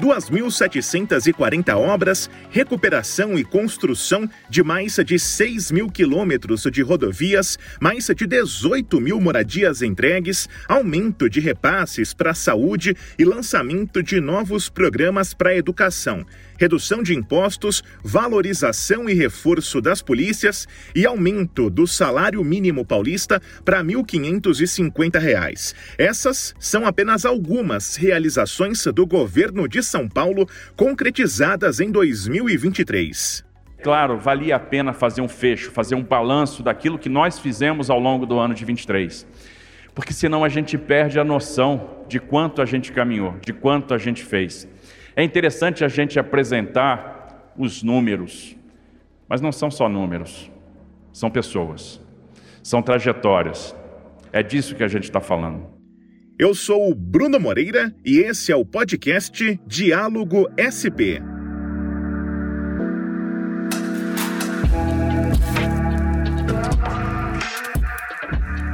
2.740 obras, recuperação e construção de mais de 6 mil quilômetros de rodovias, mais de 18 mil moradias entregues, aumento de repasses para a saúde e lançamento de novos programas para a educação redução de impostos, valorização e reforço das polícias e aumento do salário mínimo paulista para R$ 1.550. Essas são apenas algumas realizações do governo de São Paulo concretizadas em 2023. Claro, valia a pena fazer um fecho, fazer um balanço daquilo que nós fizemos ao longo do ano de 23. Porque senão a gente perde a noção de quanto a gente caminhou, de quanto a gente fez. É interessante a gente apresentar os números, mas não são só números, são pessoas, são trajetórias. É disso que a gente está falando. Eu sou o Bruno Moreira e esse é o podcast Diálogo SP.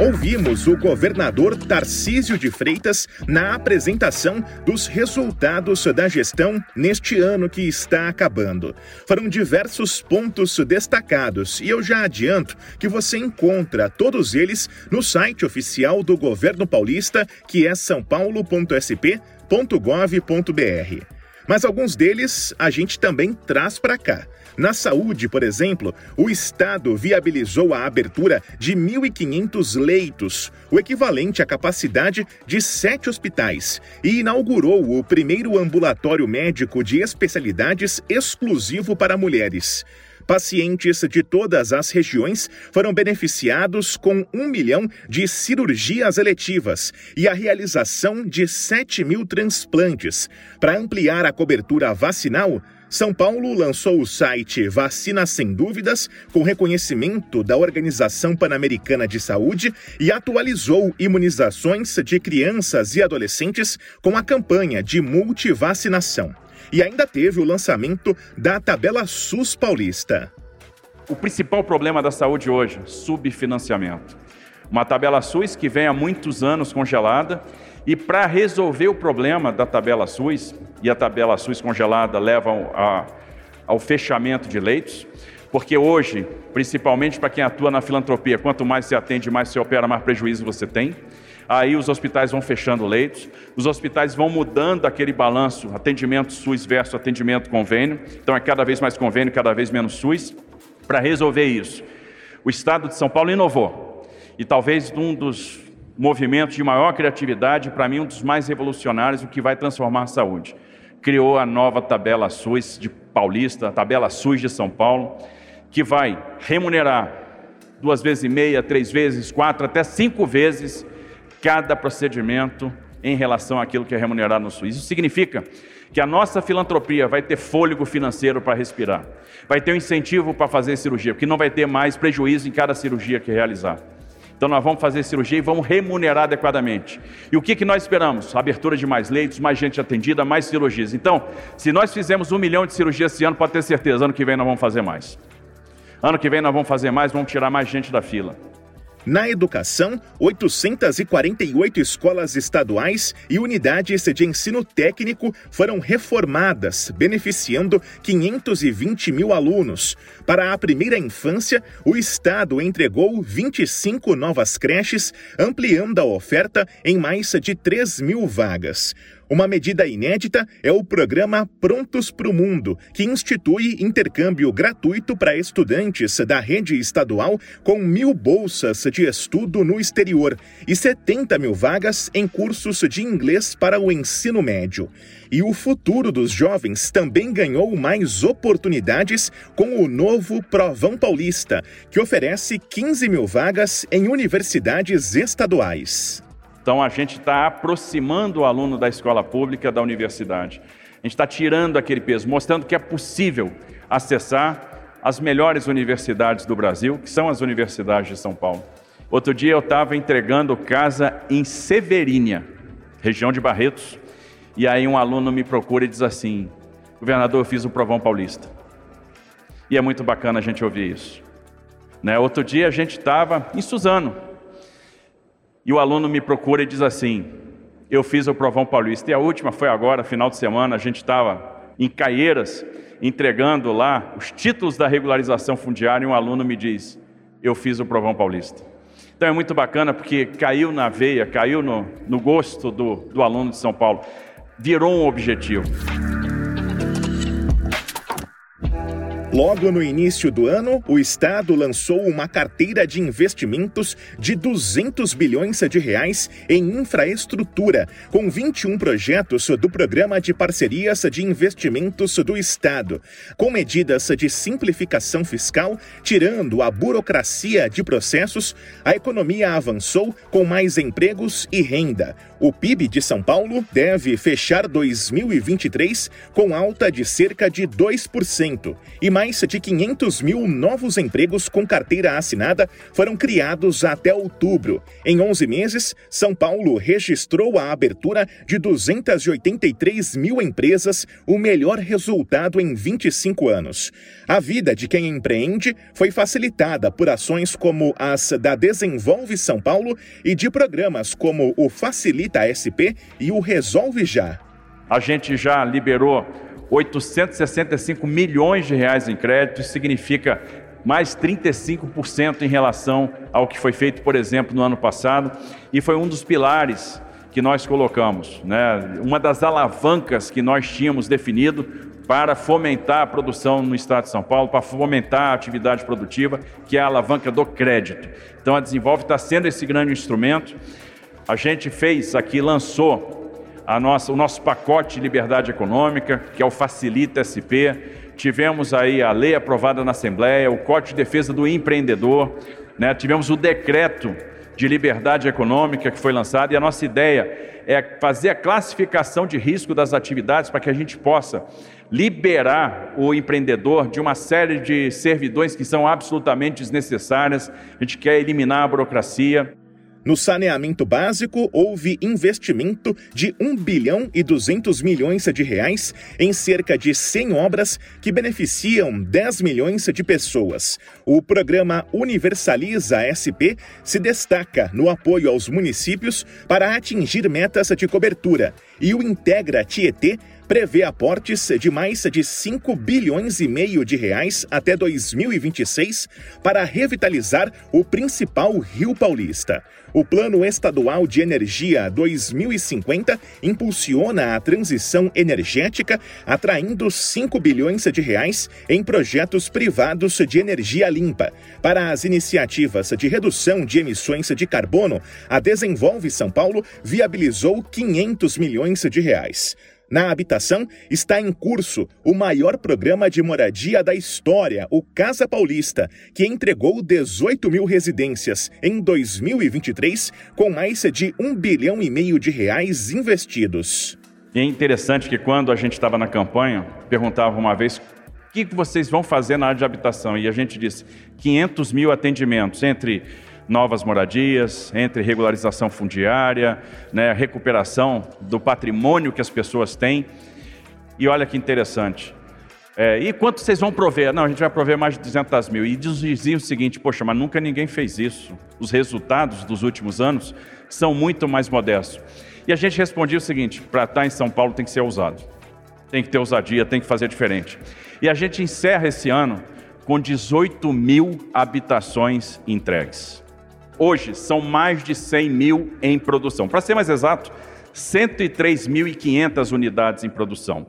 Ouvimos o governador Tarcísio de Freitas na apresentação dos resultados da gestão neste ano que está acabando. Foram diversos pontos destacados e eu já adianto que você encontra todos eles no site oficial do governo paulista, que é sãopaulo.sp.gov.br. Mas alguns deles a gente também traz para cá. Na saúde, por exemplo, o Estado viabilizou a abertura de 1.500 leitos, o equivalente à capacidade de sete hospitais, e inaugurou o primeiro ambulatório médico de especialidades exclusivo para mulheres. Pacientes de todas as regiões foram beneficiados com um milhão de cirurgias eletivas e a realização de 7 mil transplantes. Para ampliar a cobertura vacinal, são Paulo lançou o site Vacina Sem Dúvidas, com reconhecimento da Organização Pan-Americana de Saúde, e atualizou imunizações de crianças e adolescentes com a campanha de multivacinação. E ainda teve o lançamento da tabela SUS paulista. O principal problema da saúde hoje, subfinanciamento. Uma tabela SUS que vem há muitos anos congelada e para resolver o problema da tabela SUS, e a tabela SUS congelada levam a, ao fechamento de leitos, porque hoje, principalmente para quem atua na filantropia, quanto mais se atende, mais se opera, mais prejuízo você tem. Aí os hospitais vão fechando leitos, os hospitais vão mudando aquele balanço, atendimento SUS versus atendimento convênio. Então é cada vez mais convênio, cada vez menos SUS. Para resolver isso, o Estado de São Paulo inovou. E talvez um dos movimento de maior criatividade, para mim um dos mais revolucionários, o que vai transformar a saúde. Criou a nova tabela SUS de Paulista, a tabela SUS de São Paulo, que vai remunerar duas vezes e meia, três vezes, quatro, até cinco vezes cada procedimento em relação àquilo que é remunerado no SUS. Isso significa que a nossa filantropia vai ter fôlego financeiro para respirar, vai ter um incentivo para fazer cirurgia, porque não vai ter mais prejuízo em cada cirurgia que realizar. Então nós vamos fazer cirurgia e vamos remunerar adequadamente. E o que, que nós esperamos? Abertura de mais leitos, mais gente atendida, mais cirurgias. Então, se nós fizemos um milhão de cirurgias esse ano, pode ter certeza, ano que vem nós vamos fazer mais. Ano que vem nós vamos fazer mais, vamos tirar mais gente da fila. Na educação, 848 escolas estaduais e unidades de ensino técnico foram reformadas, beneficiando 520 mil alunos. Para a primeira infância, o Estado entregou 25 novas creches, ampliando a oferta em mais de 3 mil vagas. Uma medida inédita é o programa Prontos para o Mundo, que institui intercâmbio gratuito para estudantes da rede estadual com mil bolsas de estudo no exterior e 70 mil vagas em cursos de inglês para o ensino médio. E o futuro dos jovens também ganhou mais oportunidades com o novo Provão Paulista, que oferece 15 mil vagas em universidades estaduais. Então a gente está aproximando o aluno da escola pública da universidade. A gente está tirando aquele peso, mostrando que é possível acessar as melhores universidades do Brasil, que são as universidades de São Paulo. Outro dia eu estava entregando casa em Severínia, região de Barretos, e aí um aluno me procura e diz assim: Governador, eu fiz o Provão Paulista. E é muito bacana a gente ouvir isso. Né? Outro dia a gente estava em Suzano, e o aluno me procura e diz assim: eu fiz o Provão Paulista. E a última foi agora, final de semana, a gente estava em Caieiras, entregando lá os títulos da regularização fundiária, e um aluno me diz: Eu fiz o Provão Paulista. Então é muito bacana porque caiu na veia, caiu no, no gosto do, do aluno de São Paulo, virou um objetivo. Logo no início do ano, o Estado lançou uma carteira de investimentos de 200 bilhões de reais em infraestrutura, com 21 projetos do Programa de Parcerias de Investimentos do Estado, com medidas de simplificação fiscal, tirando a burocracia de processos, a economia avançou com mais empregos e renda. O PIB de São Paulo deve fechar 2023 com alta de cerca de 2% e mais de 500 mil novos empregos com carteira assinada foram criados até outubro. Em 11 meses, São Paulo registrou a abertura de 283 mil empresas, o melhor resultado em 25 anos. A vida de quem empreende foi facilitada por ações como as da Desenvolve São Paulo e de programas como o Facilita SP e o Resolve Já. A gente já liberou 865 milhões de reais em crédito, isso significa mais 35% em relação ao que foi feito, por exemplo, no ano passado, e foi um dos pilares que nós colocamos, né? uma das alavancas que nós tínhamos definido para fomentar a produção no estado de São Paulo, para fomentar a atividade produtiva, que é a alavanca do crédito. Então a Desenvolve está sendo esse grande instrumento. A gente fez aqui, lançou nossa, o nosso pacote de liberdade econômica, que é o Facilita SP. Tivemos aí a lei aprovada na Assembleia, o Código de Defesa do Empreendedor, né? tivemos o decreto de liberdade econômica que foi lançado, e a nossa ideia é fazer a classificação de risco das atividades para que a gente possa liberar o empreendedor de uma série de servidões que são absolutamente desnecessárias. A gente quer eliminar a burocracia. No saneamento básico, houve investimento de 1 bilhão e 200 milhões de reais em cerca de 100 obras que beneficiam 10 milhões de pessoas. O programa Universaliza SP se destaca no apoio aos municípios para atingir metas de cobertura e o Integra Tietê prevê aportes de mais de 5 bilhões e meio de reais até 2026 para revitalizar o principal rio paulista. O Plano Estadual de Energia 2050 impulsiona a transição energética, atraindo 5 bilhões de reais em projetos privados de energia limpa. Para as iniciativas de redução de emissões de carbono, a Desenvolve São Paulo viabilizou 500 milhões de reais. Na habitação está em curso o maior programa de moradia da história, o Casa Paulista, que entregou 18 mil residências em 2023, com mais de um bilhão e meio de reais investidos. E é interessante que quando a gente estava na campanha, perguntava uma vez o que vocês vão fazer na área de habitação, e a gente disse 500 mil atendimentos entre novas moradias, entre regularização fundiária, né, recuperação do patrimônio que as pessoas têm. E olha que interessante. É, e quanto vocês vão prover? Não, a gente vai prover mais de 200 mil. E diziam o seguinte: poxa, mas nunca ninguém fez isso. Os resultados dos últimos anos são muito mais modestos. E a gente respondia o seguinte: para estar em São Paulo tem que ser ousado, tem que ter ousadia, tem que fazer diferente. E a gente encerra esse ano com 18 mil habitações entregues. Hoje são mais de 100 mil em produção. Para ser mais exato, 103.500 unidades em produção.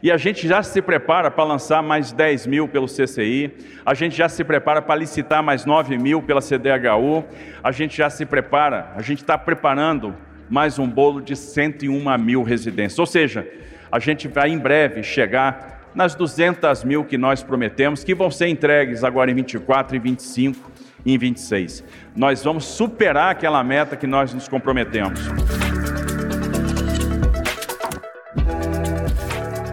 E a gente já se prepara para lançar mais 10 mil pelo CCI, a gente já se prepara para licitar mais 9 mil pela CDHU, a gente já se prepara, a gente está preparando mais um bolo de 101 mil residências. Ou seja, a gente vai em breve chegar nas 200 mil que nós prometemos, que vão ser entregues agora em 24 e 25 e em 26. Nós vamos superar aquela meta que nós nos comprometemos.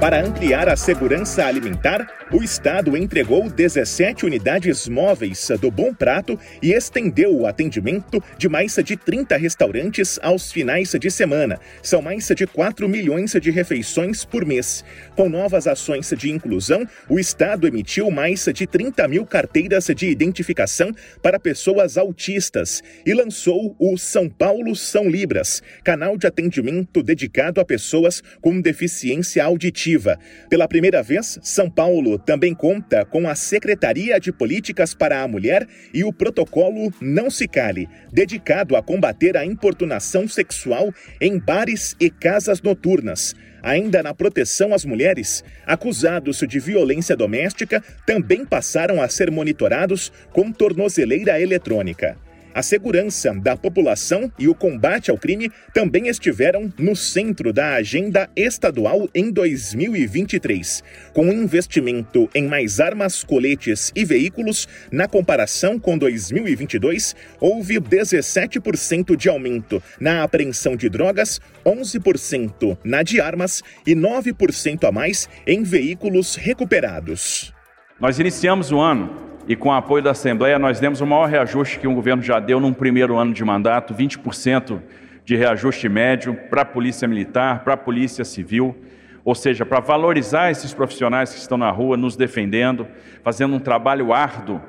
Para ampliar a segurança alimentar, o Estado entregou 17 unidades móveis do Bom Prato e estendeu o atendimento de mais de 30 restaurantes aos finais de semana. São mais de 4 milhões de refeições por mês. Com novas ações de inclusão, o Estado emitiu mais de 30 mil carteiras de identificação para pessoas autistas e lançou o São Paulo São Libras, canal de atendimento dedicado a pessoas com deficiência auditiva pela primeira vez, São Paulo também conta com a Secretaria de Políticas para a Mulher e o protocolo Não Se Cale, dedicado a combater a importunação sexual em bares e casas noturnas. Ainda na proteção às mulheres, acusados de violência doméstica também passaram a ser monitorados com tornozeleira eletrônica. A segurança da população e o combate ao crime também estiveram no centro da agenda estadual em 2023, com um investimento em mais armas, coletes e veículos. Na comparação com 2022, houve 17% de aumento na apreensão de drogas, 11% na de armas e 9% a mais em veículos recuperados. Nós iniciamos o ano e com o apoio da Assembleia, nós demos o maior reajuste que um governo já deu num primeiro ano de mandato, 20% de reajuste médio para a Polícia Militar, para a Polícia Civil, ou seja, para valorizar esses profissionais que estão na rua nos defendendo, fazendo um trabalho árduo.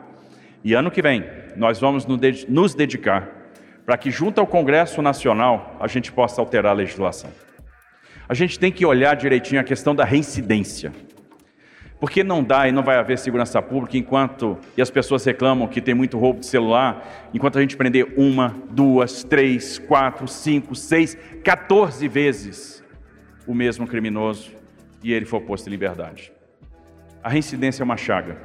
E ano que vem, nós vamos nos dedicar para que, junto ao Congresso Nacional, a gente possa alterar a legislação. A gente tem que olhar direitinho a questão da reincidência. Porque não dá e não vai haver segurança pública enquanto, e as pessoas reclamam que tem muito roubo de celular, enquanto a gente prender uma, duas, três, quatro, cinco, seis, 14 vezes o mesmo criminoso e ele for posto em liberdade. A reincidência é uma chaga.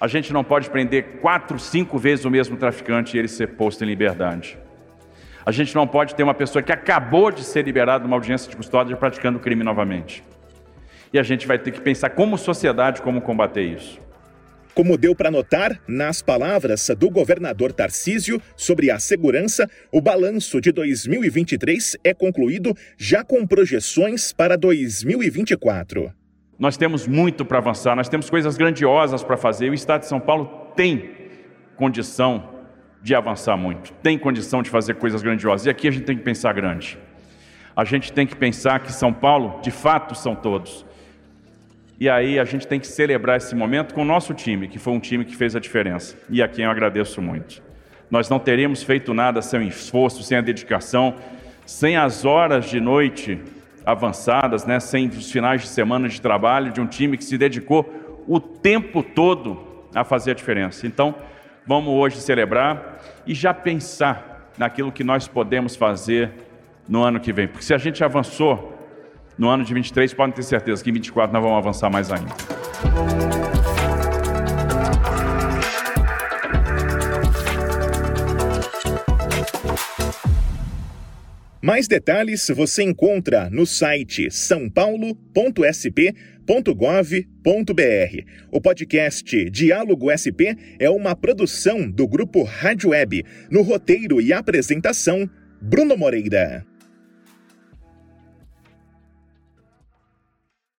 A gente não pode prender quatro, cinco vezes o mesmo traficante e ele ser posto em liberdade. A gente não pode ter uma pessoa que acabou de ser liberada de uma audiência de custódia praticando crime novamente. E a gente vai ter que pensar como sociedade como combater isso. Como deu para notar nas palavras do governador Tarcísio sobre a segurança, o balanço de 2023 é concluído já com projeções para 2024. Nós temos muito para avançar, nós temos coisas grandiosas para fazer. O Estado de São Paulo tem condição de avançar muito, tem condição de fazer coisas grandiosas. E aqui a gente tem que pensar grande. A gente tem que pensar que São Paulo, de fato, são todos. E aí a gente tem que celebrar esse momento com o nosso time, que foi um time que fez a diferença. E a quem eu agradeço muito. Nós não teríamos feito nada sem o esforço, sem a dedicação, sem as horas de noite avançadas, né? sem os finais de semana de trabalho de um time que se dedicou o tempo todo a fazer a diferença. Então, vamos hoje celebrar e já pensar naquilo que nós podemos fazer no ano que vem. Porque se a gente avançou no ano de 23, podem ter certeza que em 24 nós vamos avançar mais ainda. Mais detalhes você encontra no site sãopaulo.sp.gov.br. O podcast Diálogo SP é uma produção do grupo Rádio Web, no roteiro e apresentação Bruno Moreira.